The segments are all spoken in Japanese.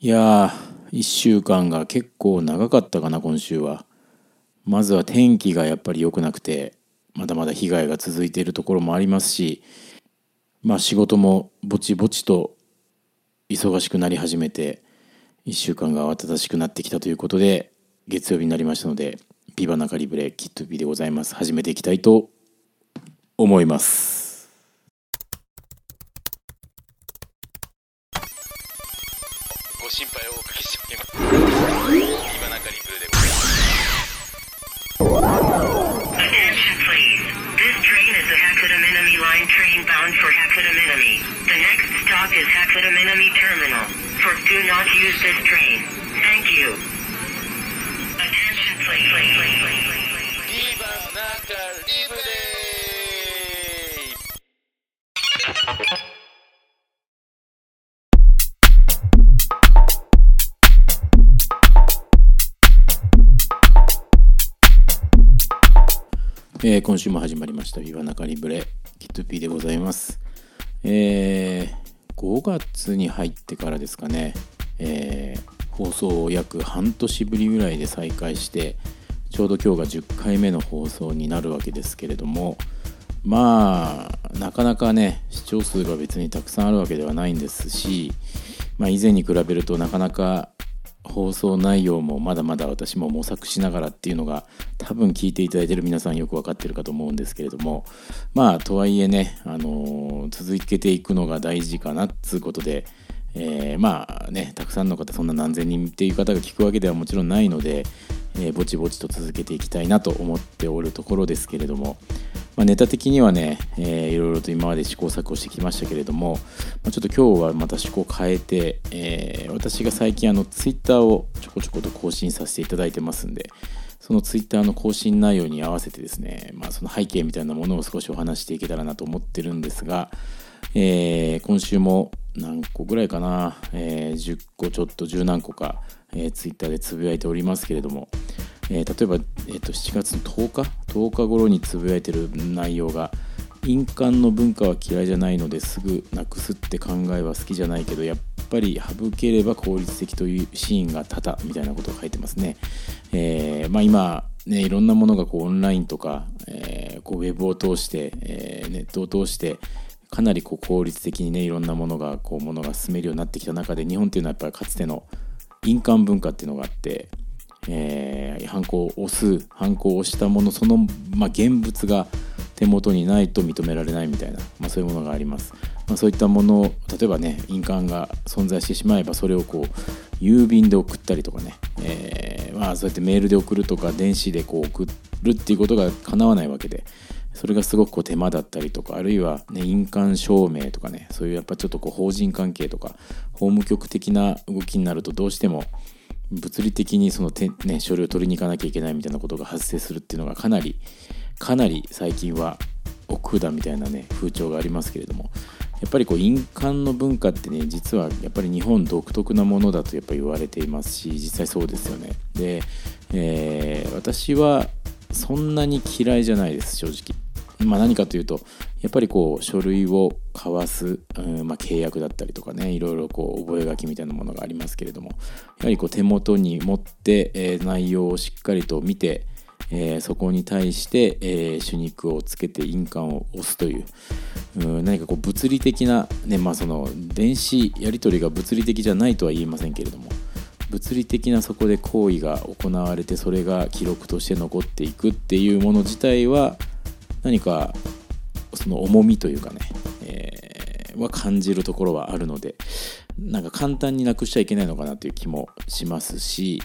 いやー1週間が結構長かったかな今週は。まずは天気がやっぱり良くなくてまだまだ被害が続いているところもありますしまあ仕事もぼちぼちと忙しくなり始めて1週間が慌ただしくなってきたということで月曜日になりましたので「ビバナカリブレキットビでございます。始めていきたいと思います。えー今週も始まりました「ビバナカリブレキットピーでございます。えー5月に入ってからですかね、えー放送を約半年ぶりぐらいで再開してちょうど今日が10回目の放送になるわけですけれどもまあなかなかね視聴数が別にたくさんあるわけではないんですし、まあ、以前に比べるとなかなか放送内容もまだまだ私も模索しながらっていうのが多分聞いていただいてる皆さんよく分かってるかと思うんですけれどもまあとはいえね、あのー続けていくのが大事かなっつうことで、えーまあねたくさんの方そんな何千人っていう方が聞くわけではもちろんないので、えーぼちぼちと続けていきたいなと思っておるところですけれども、まあ、ネタ的にはね、えーいろいろと今まで試行錯誤してきましたけれども、まあ、ちょっと今日はまた趣向を変えて、えー私が最近あのツイッターをちょこちょこと更新させていただいてますんでそのツイッターの更新内容に合わせてですね、まあ、その背景みたいなものを少しお話していけたらなと思ってるんですが、えー今週も何個ぐらいかな、えー10個ちょっと10何個か、えーツイッターでつぶやいておりますけれども、えー例えば、えーと7月の10日？10日頃につぶやいてる内容が印鑑の文化は嫌いじゃないのですぐなくすって考えは好きじゃないけどやっぱり省ければ効率的というシーンが多々みたいなことを書いてますね。えーまあ、今ねいろんなものがこうオンラインとか、えーこうウェブを通して、えーネットを通してかなりこう効率的にねいろんなものがこうものが進めるようになってきた中で日本っていうのはやっぱりかつての印鑑文化っていうのがあって、えー、ハンコを押すハンコを押したものその、まあ、現物が手元にないと認められないみたいな、まあ、そういうものがあります、まあ、そういったもの例えばね印鑑が存在してしまえばそれをこう郵便で送ったりとかね、えーまあ、そうやってメールで送るとか電子でこう送るっていうことが叶わないわけでそれがすごくこう手間だったりとかあるいは、ね、印鑑証明とかねそういうやっぱちょっとこう法人関係とか法務局的な動きになるとどうしても物理的にその、ね、書類を取りに行かなきゃいけないみたいなことが発生するっていうのがかなりかなり最近は億劫だみたいなね風潮がありますけれどもやっぱりこう印鑑の文化ってね実はやっぱり日本独特なものだとやっぱ言われていますし実際そうですよね。で、えー私はそんなに嫌いじゃないです正直。まあ、何かというとやっぱりこう書類を交わす、うんまあ、契約だったりとかねいろいろこう覚書みたいなものがありますけれどもやはりこう手元に持って、えー内容をしっかりと見て、えーそこに対して、えー手肉をつけて印鑑を押すといううん何かこう物理的な、ねまあ、その電子やり取りが物理的じゃないとは言いませんけれども物理的なそこで行為が行われてそれが記録として残っていくっていうもの自体は何かその重みというかね、えーは感じるところはあるのでなんか簡単になくしちゃいけないのかなという気もしますし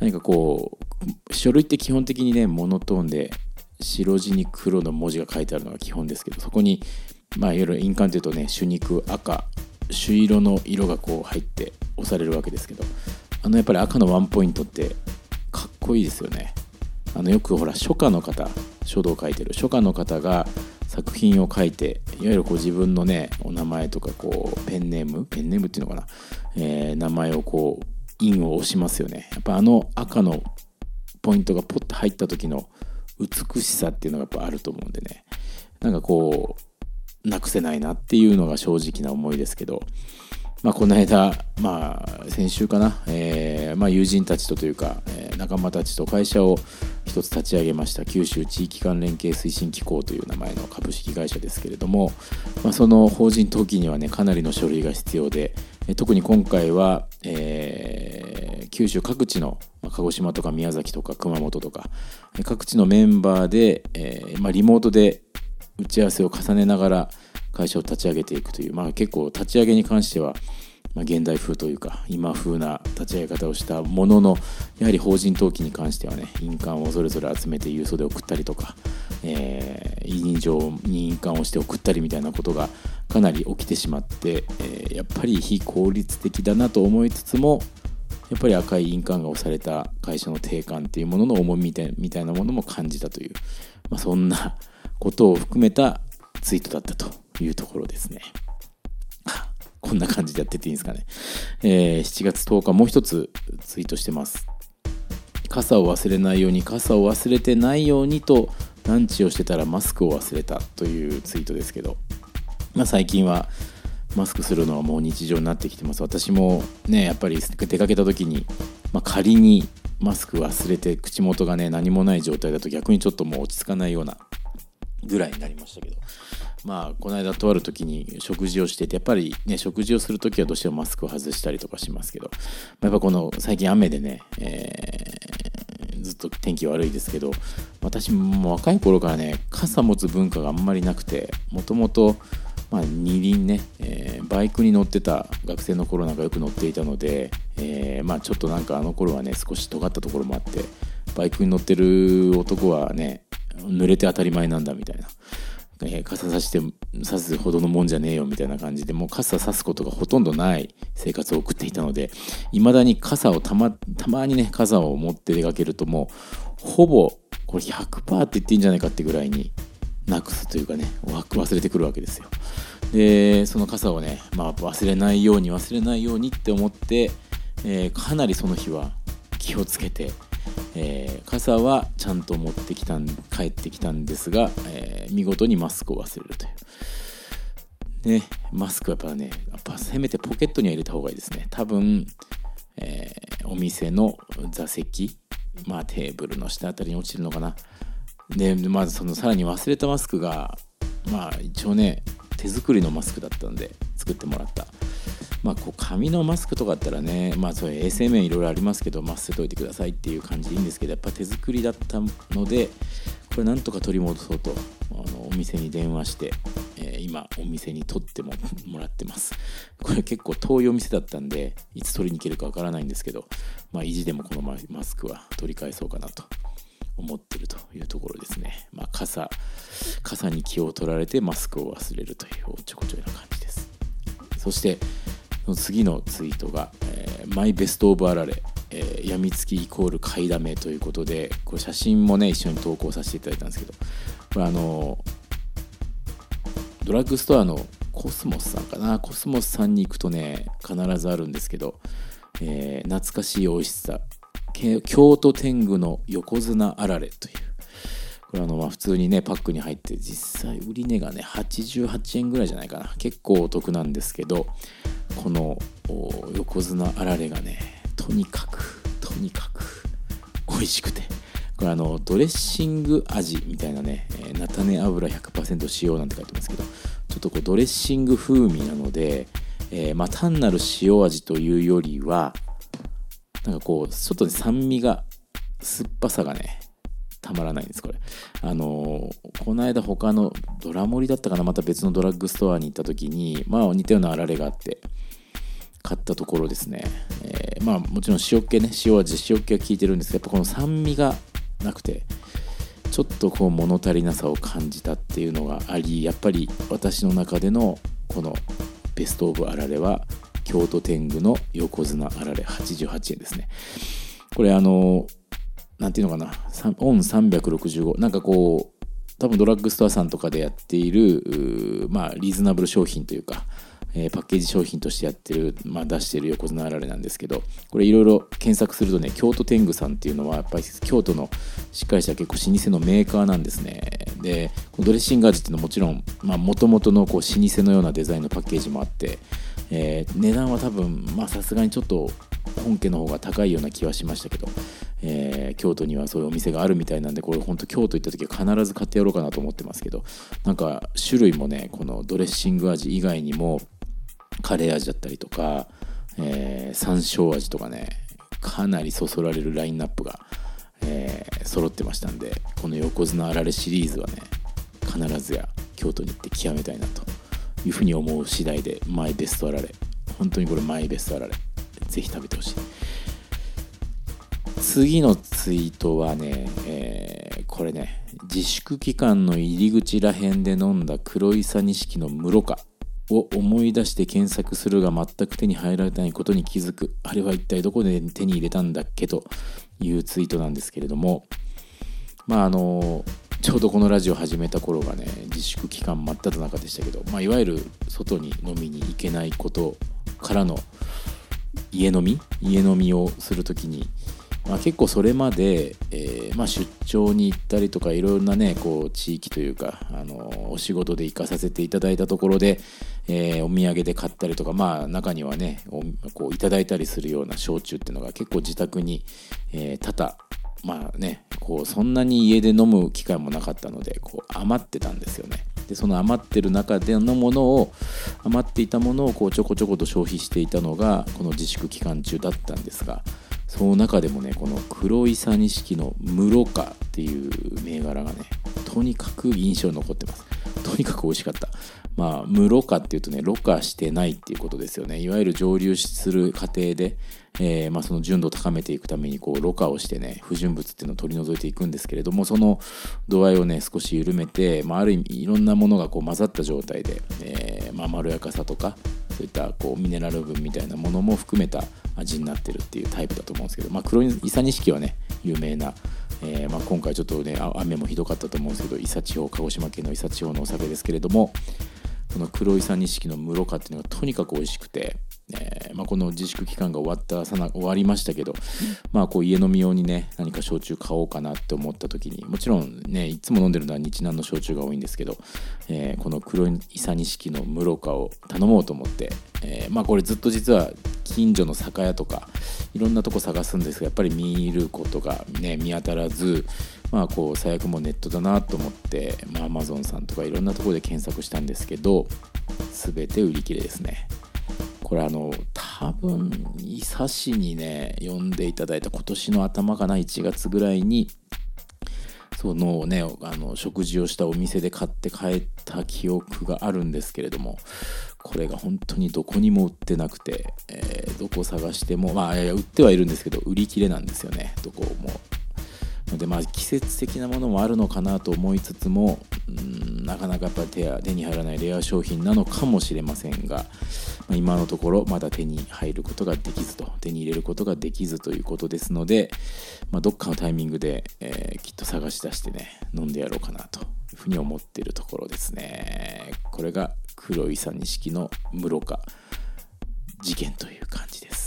何かこう書類って基本的にねモノトーンで白地に黒の文字が書いてあるのが基本ですけどそこにまあいわゆる印鑑というとね朱肉赤朱色の色がこう入って押されるわけですけどあのやっぱり赤のワンポイントってかっこいいですよね。あのよくほら書家の方書道を書いてる。書家の方が作品を書いていわゆるこう自分のねお名前とかこうペンネームペンネームっていうのかな、えー名前をこう印を押しますよね。やっぱあの赤のポイントがポッと入った時の美しさっていうのがやっぱあると思うんでね。なんかこうなくせないなっていうのが正直な思いですけど。まあ、この間、まあ、先週かな、えーまあ、友人たちとというか、えー仲間たちと会社を一つ立ち上げました。九州地域間連携推進機構という名前の株式会社ですけれども、まあ、その法人登記にはねかなりの書類が必要でえ特に今回は、えー九州各地のま鹿児島とか宮崎とか熊本とかえ各地のメンバーで、えーまあ、リモートで打ち合わせを重ねながら会社を立ち上げていくという、まあ、結構立ち上げに関しては、まあ、現代風というか今風な立ち上げ方をしたもののやはり法人登記に関してはね印鑑をそれぞれ集めて郵送で送ったりとか、えー委任状に印鑑をして送ったりみたいなことがかなり起きてしまって、えーやっぱり非効率的だなと思いつつもやっぱり赤い印鑑が押された会社の定款っていうものの重みみたいなものも感じたという、まあ、そんなことを含めたツイートだったと。いうところですね。こんな感じでやってていいんですかね。えー7月10日もう一つツイートしてます。傘を忘れないように傘を忘れてないようにとランチをしてたらマスクを忘れたというツイートですけど、まあ、最近はマスクするのはもう日常になってきてます私もねやっぱり出かけた時に、まあ、仮にマスク忘れて口元がね何もない状態だと逆にちょっともう落ち着かないようなぐらいになりましたけどまあこの間とある時に食事をしててやっぱりね食事をする時はどうしてもマスクを外したりとかしますけど、まあやっぱこの最近雨でね、えーずっと天気悪いですけど私も若い頃からね傘持つ文化があんまりなくてもともとまあ、二輪ね、えーバイクに乗ってた学生の頃なんかよく乗っていたので、えーまあ、ちょっとなんかあの頃はね少し尖ったところもあってバイクに乗ってる男はね濡れて当たり前なんだみたいな、えー傘さしてさすほどのもんじゃねえよみたいな感じでもう傘さすことがほとんどない生活を送っていたのでいまだに傘をたまたまにね傘を持って出かけるともうほぼこれ100%って言っていいんじゃないかってぐらいになくすというかね忘れてくるわけですよ。でその傘をね、まあ、忘れないように忘れないようにって思って、えーかなりその日は気をつけて、えー傘はちゃんと持ってきたん帰ってきたんですが、えー見事にマスクを忘れるという。ねマスクはやっぱねやっぱせめてポケットには入れた方がいいですね。多分、えーお店の座席まあテーブルの下あたりに落ちるのかな。でまずそのさらに忘れたマスクがまあ一応ね手作りのマスクだったんで作ってもらった。まあこう紙のマスクとかだったらねまあそういう衛生面いろいろありますけどまあ捨てといてくださいっていう感じでいいんですけどやっぱ手作りだったのでこれなんとか取り戻そうとあのお店に電話して、えー今お店に取ってももらってますこれ結構遠いお店だったんでいつ取りに行けるかわからないんですけどまあ意地でもこのマスクは取り返そうかなと思ってるというところですね。まあ、傘、傘に気を取られてマスクを忘れるというおっちょこちょいな感じです。そして、その次のツイートが、えー my best of あられ、えー、やみつきイコール買いだめということで、こ写真もね、一緒に投稿させていただいたんですけど、これあの、ドラッグストアのコスモスさんかな、コスモスさんに行くとね、必ずあるんですけど、えー懐かしい美味しさ。京都天狗の横綱あられという。これあのまあ普通にねパックに入って実際売り値がね88円ぐらいじゃないかな。結構お得なんですけどこの横綱あられがねとにかくとにかく美味しくて。これあのドレッシング味みたいなね、え菜種油100%使用なんて書いてますけどちょっとこうドレッシング風味なので、えーまあ、単なる塩味というよりはなんかこうちょっとね酸味が酸っぱさがねたまらないんですこれ。あのこの間他のドラモリだったかなまた別のドラッグストアに行った時にまあ似たようなあられがあって買ったところですね、えーまあもちろん塩気ね塩味塩気が効いてるんですけどやっぱこの酸味がなくてちょっとこう物足りなさを感じたっていうのがありやっぱり私の中でのこのベストオブあられは京都天狗の横綱あられ88円ですね。これあのなんていうのかな。オン365なんかこう多分ドラッグストアさんとかでやっているまあリーズナブル商品というか、えーパッケージ商品としてやってる、まあ、出してる横綱あられなんですけどこれいろいろ検索するとね京都天狗さんっていうのはやっぱり京都のしっかりした結構老舗のメーカーなんですね。でこのドレッシング味っていうのはもちろんもともとのこう老舗のようなデザインのパッケージもあって、えー値段は多分まあさすがにちょっと本家の方が高いような気はしましたけど、えー京都にはそういうお店があるみたいなんでこれ本当京都行った時は必ず買ってやろうかなと思ってますけどなんか種類もねこのドレッシング味以外にもカレー味だったりとか、えー山椒味とかねかなりそそられるラインナップが、えー揃ってましたんでこの横綱あられシリーズはね必ずや京都に行って極めたいなというふうに思う次第でマイベストあられ。本当にこれマイベストあられ。ぜひ食べてほしい。次のツイートはね、えーこれね。自粛期間の入り口らへんで飲んだ黒いさ錦の室賀を思い出して検索するが全く手に入らないことに気づく。あれは一体どこで手に入れたんだっけと。いうツイートなんですけれども。まああのちょうどこのラジオ始めた頃がね自粛期間真っ只中でしたけど、まあ、いわゆる外に飲みに行けないことからの家飲み？家飲みをする時に、まあ、結構それまで、えーまあ、出張に行ったりとかいろんなねこう地域というか、あのお仕事で行かさせていただいたところで、えーお土産で買ったりとかまあ中にはねおこういただいたりするような焼酎っていうのが結構自宅に、えー多々まあねこうそんなに家で飲む機会もなかったのでこう余ってたんですよね。でその余ってる中でのものを余っていたものをこうちょこちょこと消費していたのがこの自粛期間中だったんですがその中でもねこの黒いさ錦の室賀っていう銘柄がねとにかく印象に残ってます。とにかく美味しかった。まあ室賀っていうとねろ過してないっていうことですよね。いわゆる蒸留する過程で、えーまあ、その純度を高めていくためにこうろ過をしてね不純物っていうのを取り除いていくんですけれどもその度合いをね少し緩めて、まあ、ある意味いろんなものがこう混ざった状態で、えーまあ、まろやかさとかそういったこうミネラル分みたいなものも含めた味になってるっていうタイプだと思うんですけど、まあ、黒いイサニシキはね有名な、えーまあ、今回ちょっとね雨もひどかったと思うんですけど伊佐地方鹿児島県の伊佐地方のお酒ですけれどもこの黒いさ錦の室賀っていうのがとにかく美味しくて、えーまあ、この自粛期間が終わったさな終わりましたけど、まあ、こう家飲み用にね何か焼酎買おうかなって思った時にもちろんねいつも飲んでるのは日南の焼酎が多いんですけど、えーこの黒いさ錦の室賀を頼もうと思って、えーまあ、これずっと実は近所の酒屋とかいろんなとこ探すんですがやっぱり見ることが、ね、見当たらずまあこう最悪もネットだなと思って、まあ、Amazon さんとかいろんなとこで検索したんですけど全て売り切れですね。これあの多分伊佐市にね呼んでいただいた今年の頭かな1月ぐらいにそのねあの食事をしたお店で買って帰った記憶があるんですけれどもこれが本当にどこにも売ってなくて、えーどこ探してもまあ売ってはいるんですけど売り切れなんですよね。どこものでまあ季節的なものもあるのかなと思いつつもうんなかなかやっぱ手手に入らないレア商品なのかもしれませんが、まあ今のところまだ手に入ることができずと手に入れることができずということですので、まあ、どっかのタイミングで、えーきっと探し出してね飲んでやろうかなというふうに思ってるところですね。これが黒いさ錦の室賀事件という感じです。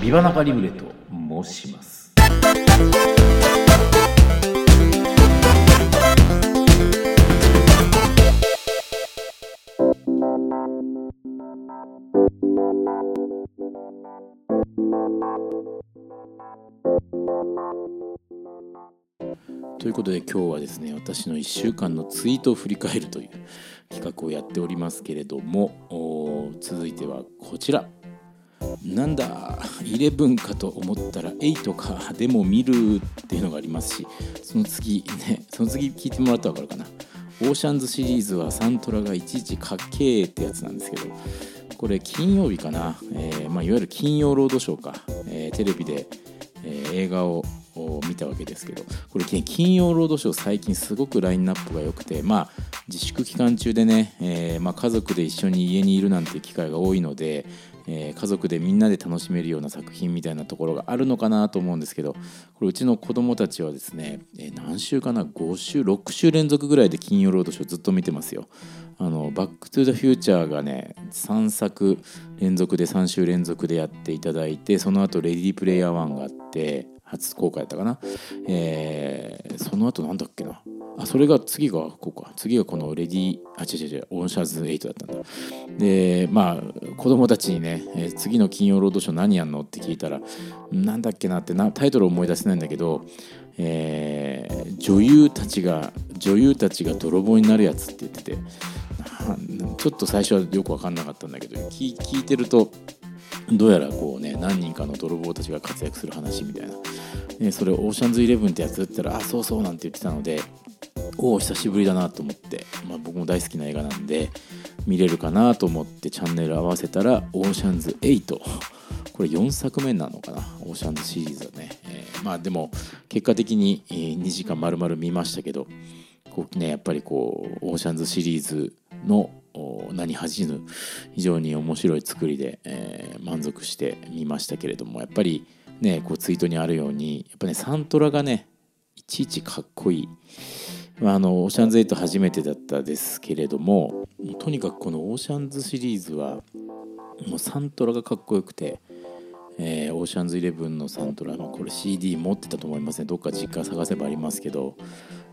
ビバナカリブレと申します。ということで今日はですね私の1週間のツイートを振り返るという企画をやっておりますけれども続いてはこちら。なんだ11かと思ったら8かでも見るっていうのがありますしその次ねその次聞いてもらったら分かるかな。オーシャンズシリーズはサントラがいちいちかっけーってやつなんですけどこれ金曜日かな、えーまあ、いわゆる金曜ロードショーか、えーテレビで、えー映画を見たわけですけどこれ金曜ロードショー最近すごくラインナップが良くてまあ自粛期間中でね、えーまあ、家族で一緒に家にいるなんて機会が多いので、えー家族でみんなで楽しめるような作品みたいなところがあるのかなと思うんですけどこれうちの子供たちはですね、えー何週かな？5週？6週連続ぐらいで金曜ロードショーずっと見てますよ。あのバック・トゥ・ザ・フューチャーがね3作連続で3週連続でやっていただいてその後レディープレイヤー1があって初公開だったかな、えーその後なんだっけな？あそれが次がこうか。次がこのレディあ違う違う違うオンシャーズ8だったんだ。でまあ子供たちにね、え次の金曜ロードショー何やんのって聞いたらなんだっけなってなタイトル思い出せないんだけど、えー女優たちが女優たちが泥棒になるやつって言っててちょっと最初はよく分かんなかったんだけど聞聞いてるとどうやらこうね何人かの泥棒たちが活躍する話みたいな、ね、それオーシャンズイレブンってやつって言ったらあそうそうなんて言ってたのでお久しぶりだなと思って、まあ、僕も大好きな映画なんで見れるかなと思ってチャンネル合わせたらオーシャンズ8これ4作目なのかな？オーシャンズシリーズだね、えーまあでも結果的に2時間丸々見ましたけどこうねやっぱりこうオーシャンズシリーズのお何恥じぬ非常に面白い作りで、えー満足して見ましたけれどもやっぱりねこうツイートにあるようにやっぱねサントラがねいちいちかっこいい。あ、のオーシャンズ8初めてだったですけれどもとにかくこのオーシャンズシリーズはもうサントラがかっこよくて、えーオーシャンズイレブンのサントラ、まあ、これ CD 持ってたと思いますねどっか実家探せばありますけど、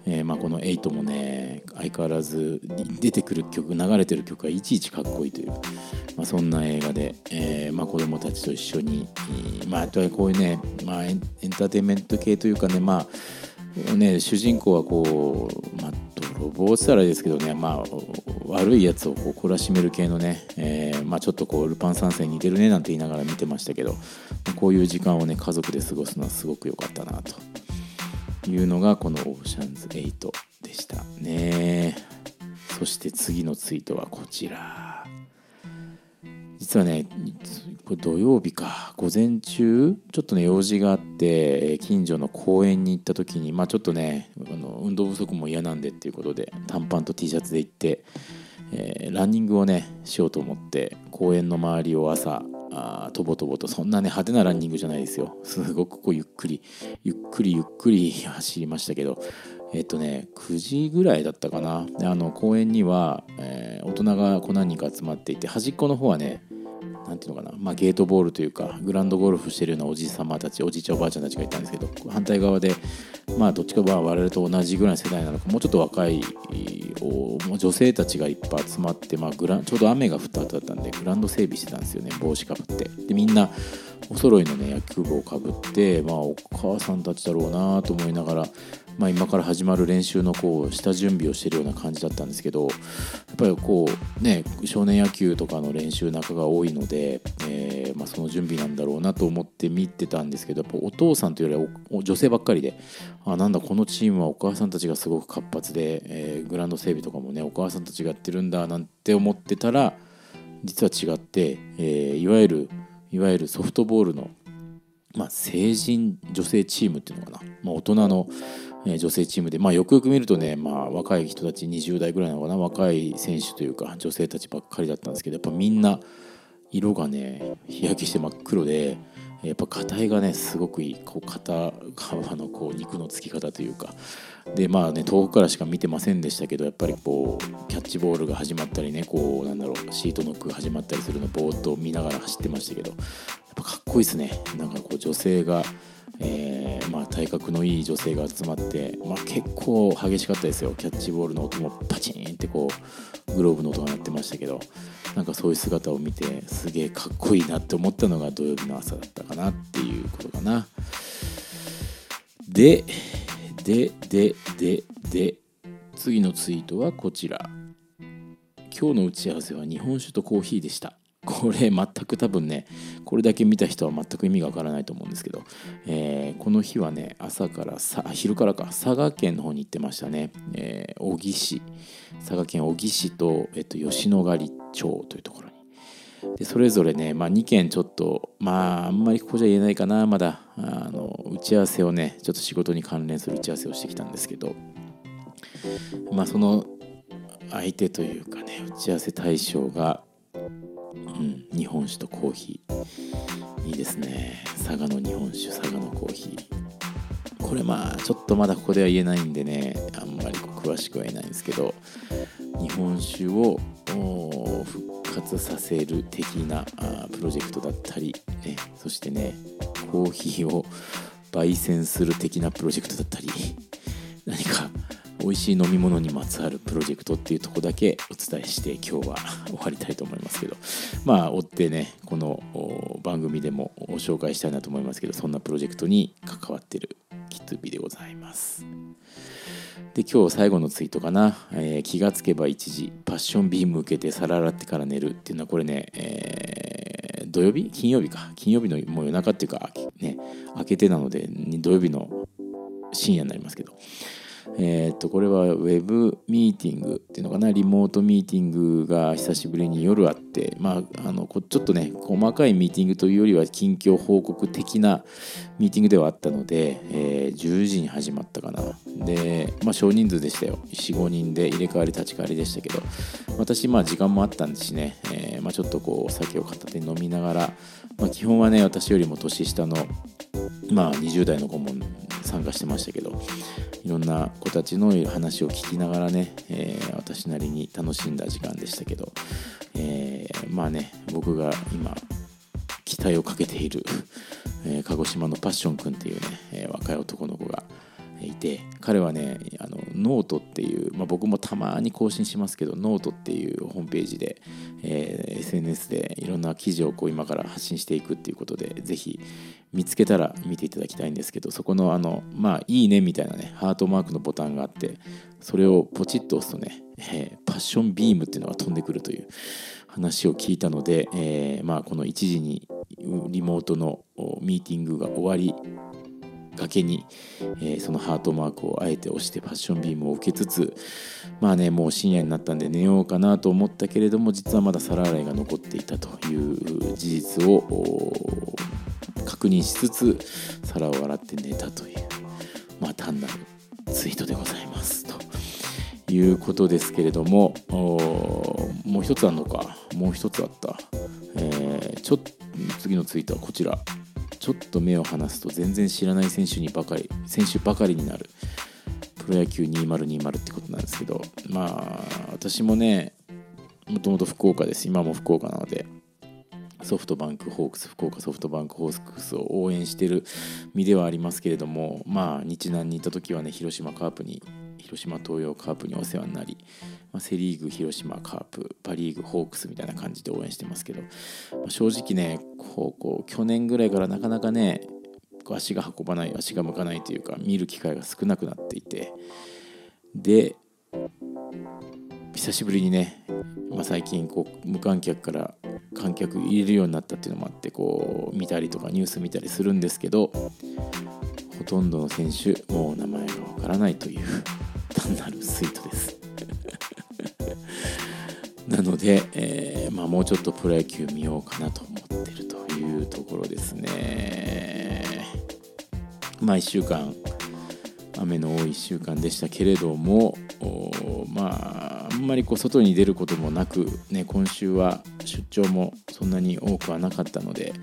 えーまあ、この8もね相変わらず出てくる曲流れてる曲がいちいちかっこいいという、まあ、そんな映画で、えーまあ、子供たちと一緒に、まあ、こういうね、まあ、エンエンターテインメント系というかねまあね、主人公はこう、まあ、泥棒ってたらですけどね、まあ、悪いやつをこう懲らしめる系のね、えーまあ、ちょっとこうルパン三世に似てるねなんて言いながら見てましたけどこういう時間をね家族で過ごすのはすごく良かったなというのがこの「オーシャンズ8」でしたね。そして次のツイートはこちら。実はねこれ土曜日か。午前中ちょっとね用事があって近所の公園に行った時にまあちょっとねあの運動不足も嫌なんでっていうことで短パンと T シャツで行って、えーランニングをねしようと思って公園の周りを朝あーとぼとぼとそんなね派手なランニングじゃないですよ。すごくこうゆっくりゆっくりゆっくり 走りましたけどえっとね9時ぐらいだったかな。であの公園には、えー大人がこう何人か集まっていて端っこの方はねなんていうのかな、まあ、ゲートボールというかグランドゴルフしてるようなおじさまたちおじいちゃんおばあちゃんたちがいたんですけど反対側でまあどっちかは我々と同じぐらいの世代なのかもうちょっと若い女性たちがいっぱい集まって、まあ、グランちょうど雨が降った後だったんでグランド整備してたんですよね帽子かぶって。でみんなお揃いのね野球帽をかぶって、まあ、お母さんたちだろうなと思いながら、まあ、今から始まる練習のこう下準備をしてるような感じだったんですけどやっぱりこうね少年野球とかの練習仲が多いので、えーまあ、その準備なんだろうなと思って見てたんですけどやっぱお父さんというよりは女性ばっかりであなんだこのチームはお母さんたちがすごく活発で、えーグラウンド整備とかもねお母さんたちがやってるんだなんて思ってたら実は違って、えーいわゆるいわゆるソフトボールの、まあ、成人女性チームっていうのかな、まあ、大人の、え女性チームで、まあ、よくよく見るとね、まあ、若い人たち20代ぐらいなのかな。若い選手というか女性たちばっかりだったんですけどやっぱみんな色がね日焼けして真っ黒でやっぱ硬いがねすごくいい。こう肩幅のこう肉のつき方というか。でまあね遠くからしか見てませんでしたけどやっぱりこうキャッチボールが始まったりねこうなんだろうシートノックが始まったりするのをぼーっと見ながら走ってましたけど。やっぱかっこいいですね。なんかこう女性が、えーまあ、体格のいい女性が集まって、まあ、結構激しかったですよ。キャッチボールの音もパチンってこうグローブの音が鳴ってましたけどなんかそういう姿を見てすげえかっこいいなって思ったのが土曜日の朝だったかなっていうことかな。ででででで次のツイートはこちら。今日の打ち合わせは日本酒とコーヒーでした。これ全く多分ねこれだけ見た人は全く意味がわからないと思うんですけど、えーこの日はね朝からさ昼からか佐賀県の方に行ってましたね、えー小城市。佐賀県小城市と、えっと、吉野ヶ里町というところに。でそれぞれね、まあ、2件ちょっとまああんまりここじゃ言えないかな。まだあの打ち合わせをねちょっと仕事に関連する打ち合わせをしてきたんですけど。まあその相手というかね打ち合わせ対象が、うん、日本酒とコーヒー。いいですね。佐賀の日本酒佐賀のコーヒー。これまあちょっとまだここでは言えないんでねあんまり詳しくは言えないんですけど日本酒を復活させる的なあプロジェクトだったり、ね、そしてねコーヒーを焙煎する的なプロジェクトだったり何か美味しい飲み物にまつわるプロジェクトっていうとこだけお伝えして今日は終わりたいと思いますけど。まあ追ってねこの番組でも紹介したいなと思いますけどそんなプロジェクトに関わってるキットビでございます。で今日最後のツイートかな、えー気がつけば一時パッションビーム受けて皿洗ってから寝るっていうのはこれね、えー土曜日？金曜日か。金曜日のもう夜中っていうかね明けてなので土曜日の深夜になりますけど。えーっとこれはウェブミーティングっていうのかなリモートミーティングが久しぶりに夜あってまああのちょっとね細かいミーティングというよりは近況報告的なミーティングではあったので、えー10時に始まったかな。でまあ少人数でしたよ。45人で入れ替わり立ち替わりでしたけど私まあ時間もあったんですしね、えーまあ、ちょっとこうお酒を片手に飲みながら、まあ、基本はね私よりも年下のまあ20代の子も参加してましたけどいろんな子たちの話を聞きながらね、えー私なりに楽しんだ時間でしたけど、えーまあね僕が今期待をかけている、えー鹿児島のパッション君っていうね、え若い男の子がいて彼はねあのノートっていう、まあ、僕もたまに更新しますけどノートっていうホームページで、えー SNS でいろんな記事をこう今から発信していくっていうことでぜひ見つけたら見ていただきたいんですけどそこのあのまあいいねみたいなねハートマークのボタンがあってそれをポチッと押すとね、えーパッションビームっていうのが飛んでくるという話を聞いたので、えーまあ、この1時にリモートのミーティングが終わりがけに、えーそのハートマークをあえて押してパッションビームを受けつつまあねもう深夜になったんで寝ようかなと思ったけれども実はまだ皿洗いが残っていたという事実を確認しつつ皿を洗って寝たというまあ単なるツイートでございます。ということですけれどももう一つあるのか。もう一つあった、えーちょっと次のツイートはこちら。ちょっと目を離すと全然知らない選手にばかり選手ばかりになる。プロ野球2020ってことなんですけどまあ私もねもともと福岡です。今も福岡なのでソフトバンクホークス福岡ソフトバンクホークスを応援してる身ではありますけれどもまあ日南にいた時はね広島カープに広島東洋カープにお世話になり、まあ、セ・リーグ広島カープパ・リーグホークスみたいな感じで応援してますけど、まあ正直ねこうこう去年ぐらいからなかなかね足が運ばない足が向かないというか見る機会が少なくなっていてで久しぶりにね、まあ、最近こう無観客から観客入れるようになったっていうのもあってこう見たりとかニュース見たりするんですけどほとんどの選手もう名前がわからないという。単なるツイートです。なので、えーまあ、もうちょっとプロ野球見ようかなと思ってるというところですね。まあ1週間雨の多い1週間でしたけれどもまああんまりこう外に出ることもなく、ね、今週は出張もそんなに多くはなかったので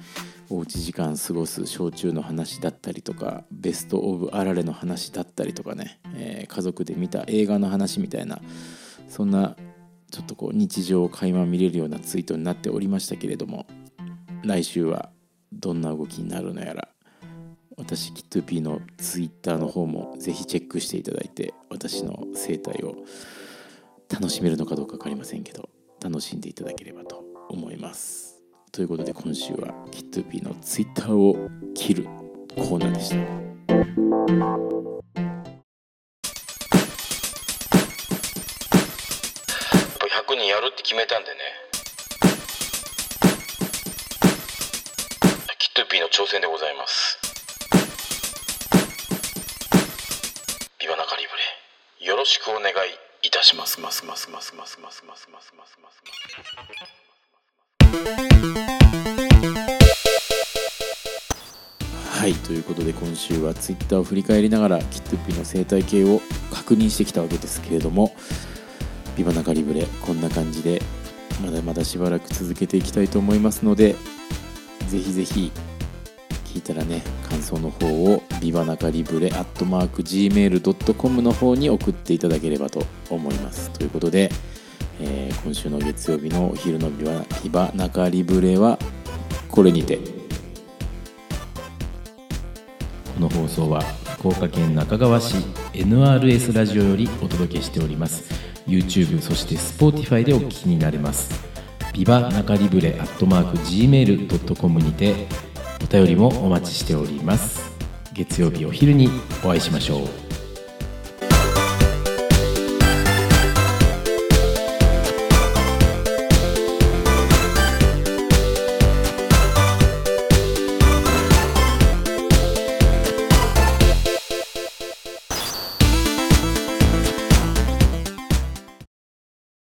おうち時間過ごす焼酎の話だったりとかベスト・オブ・あられの話だったりとかね、えー家族で見た映画の話みたいなそんなちょっとこう日常を垣間見れるようなツイートになっておりましたけれども来週はどんな動きになるのやら私キットゥーピーのツイッターの方もぜひチェックしていただいて私の生態を楽しめるのかどうか分かりませんけど楽しんでいただければと思います。ということで今週はキットゥーピーのツイッターを切るコーナーでした。100人やるって決めたんでね。キットピーの挑戦でございます。ビバナカリブレ。よろしくお願いいたします。ますますますますますますますますますはいということで今週はツイッターを振り返りながらキットピーの生態系を確認してきたわけですけれどもビバナカリブレこんな感じでまだまだしばらく続けていきたいと思いますのでぜひぜひ聞いたらね感想の方をビバナカリブレアットマーク Gmail.com の方に送っていただければと思います。ということで、えー今週の月曜日のお昼のビバビバナカリブレはこれにて。この放送は福岡県中川市 NRS ラジオよりお届けしております。YouTube そして Spotify でお聞きになれます。ビバ中リブレアットマーク Gmail.com にてお便りもお待ちしております。月曜日お昼にお会いしましょう。